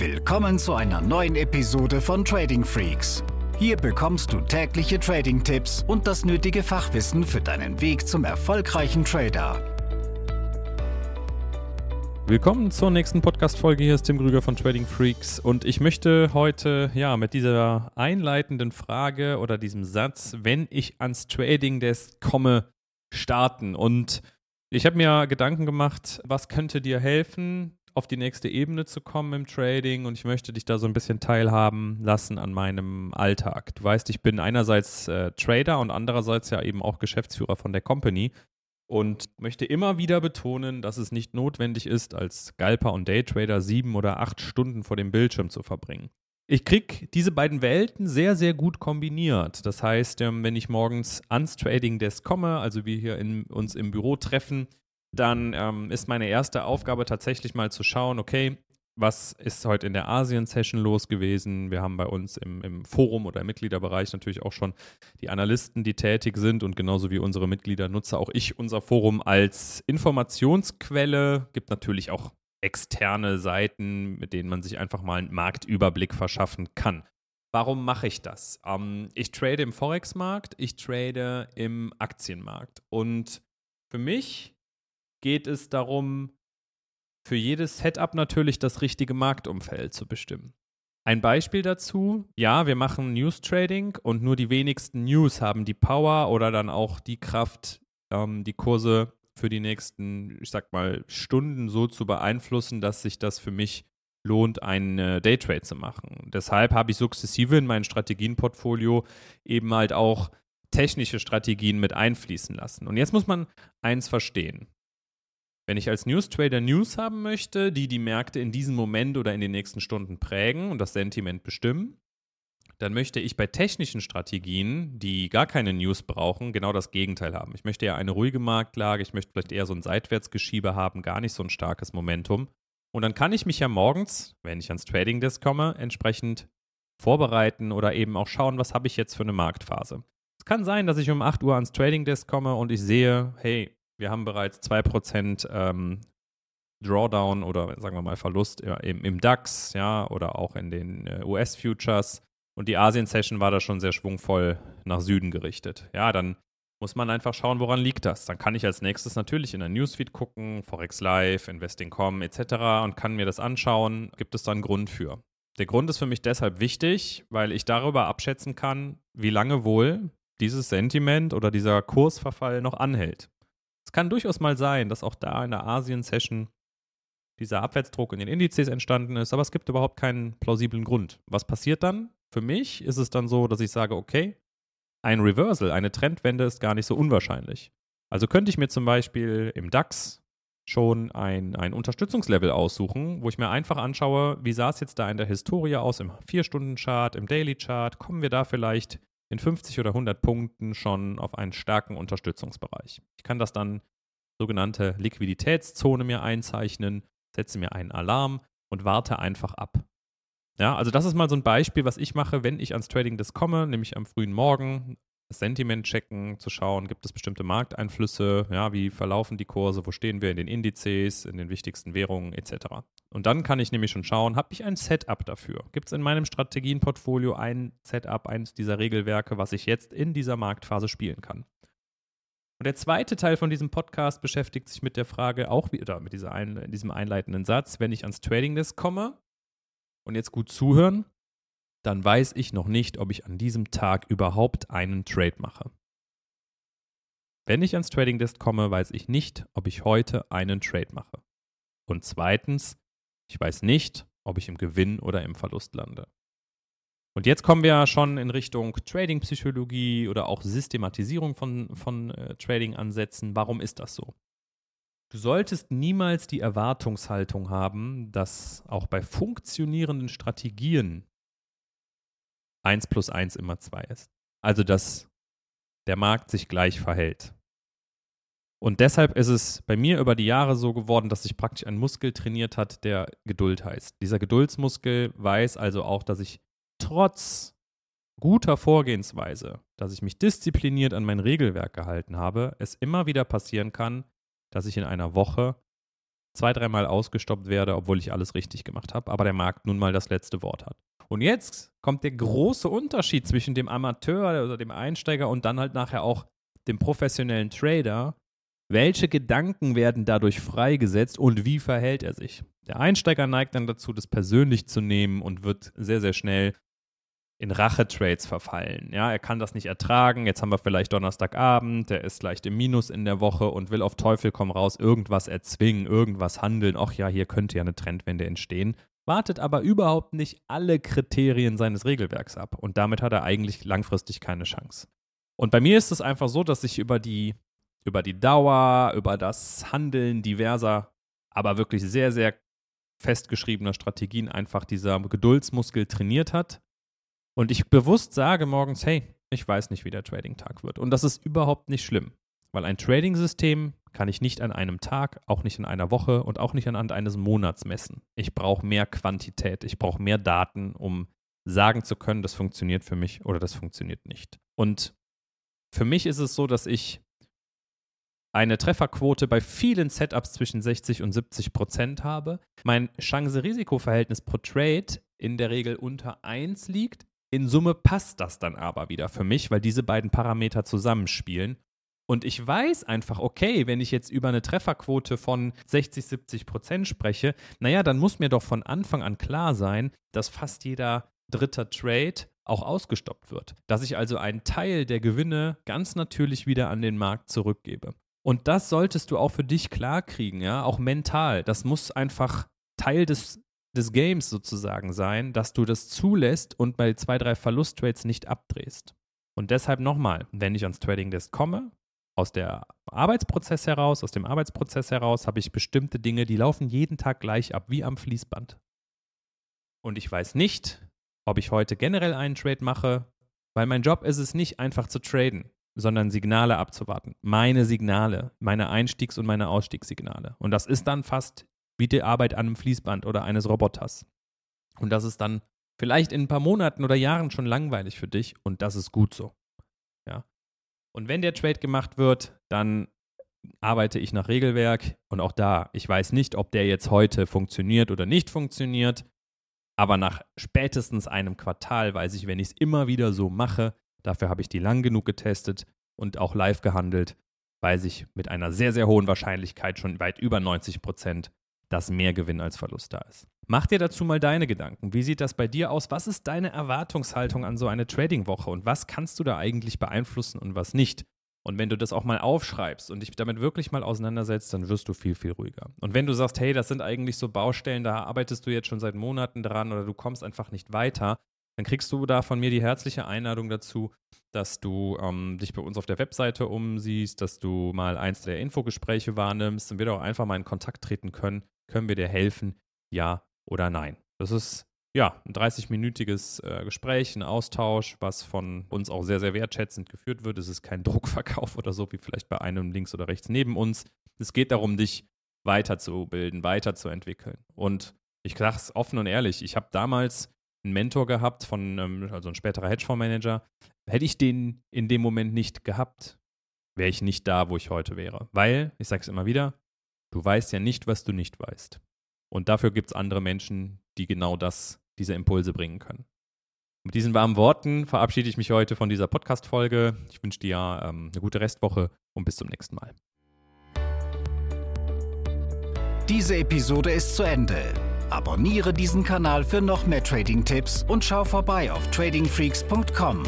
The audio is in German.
Willkommen zu einer neuen Episode von Trading Freaks. Hier bekommst du tägliche Trading-Tipps und das nötige Fachwissen für deinen Weg zum erfolgreichen Trader. Willkommen zur nächsten Podcast-Folge. Hier ist Tim Krüger von Trading Freaks und ich möchte heute ja mit dieser einleitenden Frage oder diesem Satz, wenn ich ans Trading Desk komme, starten. Und ich habe mir Gedanken gemacht, was könnte dir helfen, auf die nächste Ebene zu kommen im Trading und ich möchte dich da so ein bisschen teilhaben lassen an meinem Alltag. Du weißt, ich bin einerseits äh, Trader und andererseits ja eben auch Geschäftsführer von der Company und möchte immer wieder betonen, dass es nicht notwendig ist, als Scalper und Daytrader sieben oder acht Stunden vor dem Bildschirm zu verbringen. Ich kriege diese beiden Welten sehr, sehr gut kombiniert. Das heißt, ähm, wenn ich morgens ans Trading Desk komme, also wir hier in, uns im Büro treffen, dann ähm, ist meine erste Aufgabe tatsächlich mal zu schauen, okay, was ist heute in der Asien-Session los gewesen? Wir haben bei uns im, im, Forum oder im Mitgliederbereich natürlich auch schon die Analysten, die tätig sind und genauso wie unsere Mitglieder nutze auch ich unser Forum als Informationsquelle. Gibt natürlich auch externe Seiten, mit denen man sich einfach mal einen Marktüberblick verschaffen kann. Warum mache ich das? Ähm, ich trade im Forex-Markt, ich trade im Aktienmarkt und für mich geht es darum, für jedes Setup natürlich das richtige Marktumfeld zu bestimmen. Ein Beispiel dazu, ja, wir machen News Trading und nur die wenigsten News haben die Power oder dann auch die Kraft, ähm, die Kurse für die nächsten, ich sag mal, Stunden so zu beeinflussen, dass sich das für mich lohnt, einen Daytrade zu machen. Deshalb habe ich sukzessive in mein Strategienportfolio eben halt auch technische Strategien mit einfließen lassen. Und jetzt muss man eins verstehen. Wenn ich als News Trader News haben möchte, die die Märkte in diesem Moment oder in den nächsten Stunden prägen und das Sentiment bestimmen, dann möchte ich bei technischen Strategien, die gar keine News brauchen, genau das Gegenteil haben. Ich möchte ja eine ruhige Marktlage, ich möchte vielleicht eher so ein Seitwärtsgeschiebe haben, gar nicht so ein starkes Momentum. Und dann kann ich mich ja morgens, wenn ich ans Trading Desk komme, entsprechend vorbereiten oder eben auch schauen, was habe ich jetzt für eine Marktphase. Es kann sein, dass ich um 8 Uhr ans Trading Desk komme und ich sehe, hey, wir haben bereits 2% ähm, Drawdown oder sagen wir mal Verlust im, im DAX, ja, oder auch in den äh, US-Futures. Und die Asien-Session war da schon sehr schwungvoll nach Süden gerichtet. Ja, dann muss man einfach schauen, woran liegt das. Dann kann ich als nächstes natürlich in der Newsfeed gucken, Forex Live, Investing.com etc. und kann mir das anschauen. Gibt es da einen Grund für? Der Grund ist für mich deshalb wichtig, weil ich darüber abschätzen kann, wie lange wohl dieses Sentiment oder dieser Kursverfall noch anhält. Es kann durchaus mal sein, dass auch da in der Asien-Session dieser Abwärtsdruck in den Indizes entstanden ist, aber es gibt überhaupt keinen plausiblen Grund. Was passiert dann? Für mich ist es dann so, dass ich sage, okay, ein Reversal, eine Trendwende ist gar nicht so unwahrscheinlich. Also könnte ich mir zum Beispiel im DAX schon ein, ein Unterstützungslevel aussuchen, wo ich mir einfach anschaue, wie sah es jetzt da in der Historie aus, im 4-Stunden-Chart, im Daily-Chart, kommen wir da vielleicht in 50 oder 100 Punkten schon auf einen starken Unterstützungsbereich. Ich kann das dann sogenannte Liquiditätszone mir einzeichnen, setze mir einen Alarm und warte einfach ab. Ja, also das ist mal so ein Beispiel, was ich mache, wenn ich ans Trading Desk komme, nämlich am frühen Morgen, das Sentiment checken, zu schauen, gibt es bestimmte Markteinflüsse, ja, wie verlaufen die Kurse, wo stehen wir in den Indizes, in den wichtigsten Währungen etc. Und dann kann ich nämlich schon schauen, habe ich ein Setup dafür? Gibt es in meinem Strategienportfolio ein Setup, eines dieser Regelwerke, was ich jetzt in dieser Marktphase spielen kann? Und der zweite Teil von diesem Podcast beschäftigt sich mit der Frage, auch wieder mit dieser ein, diesem einleitenden Satz, wenn ich ans Trading Desk komme und jetzt gut zuhören, dann weiß ich noch nicht, ob ich an diesem Tag überhaupt einen Trade mache. Wenn ich ans Trading Desk komme, weiß ich nicht, ob ich heute einen Trade mache. Und zweitens, ich weiß nicht, ob ich im Gewinn oder im Verlust lande. Und jetzt kommen wir schon in Richtung Trading-Psychologie oder auch Systematisierung von, von äh, Trading-Ansätzen. Warum ist das so? Du solltest niemals die Erwartungshaltung haben, dass auch bei funktionierenden Strategien 1 plus 1 immer 2 ist. Also dass der Markt sich gleich verhält. Und deshalb ist es bei mir über die Jahre so geworden, dass sich praktisch ein Muskel trainiert hat, der Geduld heißt. Dieser Geduldsmuskel weiß also auch, dass ich trotz guter Vorgehensweise, dass ich mich diszipliniert an mein Regelwerk gehalten habe, es immer wieder passieren kann, dass ich in einer Woche zwei, dreimal ausgestoppt werde, obwohl ich alles richtig gemacht habe, aber der Markt nun mal das letzte Wort hat. Und jetzt kommt der große Unterschied zwischen dem Amateur oder dem Einsteiger und dann halt nachher auch dem professionellen Trader. Welche Gedanken werden dadurch freigesetzt und wie verhält er sich? Der Einsteiger neigt dann dazu, das persönlich zu nehmen und wird sehr, sehr schnell in Rachetrades verfallen. Ja, er kann das nicht ertragen. Jetzt haben wir vielleicht Donnerstagabend, der ist leicht im Minus in der Woche und will auf Teufel komm raus irgendwas erzwingen, irgendwas handeln. Ach ja, hier könnte ja eine Trendwende entstehen. Wartet aber überhaupt nicht alle Kriterien seines Regelwerks ab und damit hat er eigentlich langfristig keine Chance. Und bei mir ist es einfach so, dass ich über die über die Dauer, über das Handeln diverser, aber wirklich sehr sehr festgeschriebener Strategien einfach dieser Geduldsmuskel trainiert hat und ich bewusst sage morgens, hey, ich weiß nicht, wie der Trading-Tag wird. Und das ist überhaupt nicht schlimm, weil ein Trading-System kann ich nicht an einem Tag, auch nicht in einer Woche und auch nicht anhand eines Monats messen. Ich brauche mehr Quantität, ich brauche mehr Daten, um sagen zu können, das funktioniert für mich oder das funktioniert nicht. Und für mich ist es so, dass ich eine Trefferquote bei vielen Setups zwischen 60 und 70 Prozent habe. Mein Chance-Risiko-Verhältnis pro Trade in der Regel unter 1 liegt. In Summe passt das dann aber wieder für mich, weil diese beiden Parameter zusammenspielen. Und ich weiß einfach, okay, wenn ich jetzt über eine Trefferquote von 60, 70 Prozent spreche, naja, dann muss mir doch von Anfang an klar sein, dass fast jeder dritter Trade auch ausgestoppt wird. Dass ich also einen Teil der Gewinne ganz natürlich wieder an den Markt zurückgebe. Und das solltest du auch für dich klar kriegen, ja, auch mental. Das muss einfach Teil des des Games sozusagen sein, dass du das zulässt und bei zwei, drei Verlusttrades nicht abdrehst. Und deshalb nochmal, wenn ich ans Trading Desk komme, aus der Arbeitsprozess heraus, aus dem Arbeitsprozess heraus habe ich bestimmte Dinge, die laufen jeden Tag gleich ab, wie am Fließband. Und ich weiß nicht, ob ich heute generell einen Trade mache, weil mein Job ist es nicht einfach zu traden, sondern Signale abzuwarten. Meine Signale, meine Einstiegs- und meine Ausstiegssignale. Und das ist dann fast wie die Arbeit an einem Fließband oder eines Roboters. Und das ist dann vielleicht in ein paar Monaten oder Jahren schon langweilig für dich und das ist gut so. Ja. Und wenn der Trade gemacht wird, dann arbeite ich nach Regelwerk und auch da, ich weiß nicht, ob der jetzt heute funktioniert oder nicht funktioniert, aber nach spätestens einem Quartal weiß ich, wenn ich es immer wieder so mache, dafür habe ich die lang genug getestet und auch live gehandelt, weiß ich mit einer sehr, sehr hohen Wahrscheinlichkeit schon weit über 90 Prozent, dass mehr Gewinn als Verlust da ist. Mach dir dazu mal deine Gedanken. Wie sieht das bei dir aus? Was ist deine Erwartungshaltung an so eine Trading-Woche und was kannst du da eigentlich beeinflussen und was nicht? Und wenn du das auch mal aufschreibst und dich damit wirklich mal auseinandersetzt, dann wirst du viel, viel ruhiger. Und wenn du sagst, hey, das sind eigentlich so Baustellen, da arbeitest du jetzt schon seit Monaten dran oder du kommst einfach nicht weiter, dann kriegst du da von mir die herzliche Einladung dazu, dass du ähm, dich bei uns auf der Webseite umsiehst, dass du mal eins der Infogespräche wahrnimmst und wir doch einfach mal in Kontakt treten können können wir dir helfen? Ja oder nein? Das ist ja ein 30-minütiges äh, Gespräch, ein Austausch, was von uns auch sehr, sehr wertschätzend geführt wird. Es ist kein Druckverkauf oder so, wie vielleicht bei einem links oder rechts neben uns. Es geht darum, dich weiterzubilden, weiterzuentwickeln. Und ich sage es offen und ehrlich, ich habe damals einen Mentor gehabt, von, ähm, also ein späterer Hedgefondsmanager. Hätte ich den in dem Moment nicht gehabt, wäre ich nicht da, wo ich heute wäre. Weil, ich sage es immer wieder, Du weißt ja nicht, was du nicht weißt. Und dafür gibt es andere Menschen, die genau das, diese Impulse bringen können. Mit diesen warmen Worten verabschiede ich mich heute von dieser Podcast-Folge. Ich wünsche dir ähm, eine gute Restwoche und bis zum nächsten Mal. Diese Episode ist zu Ende. Abonniere diesen Kanal für noch mehr Trading-Tipps und schau vorbei auf tradingfreaks.com.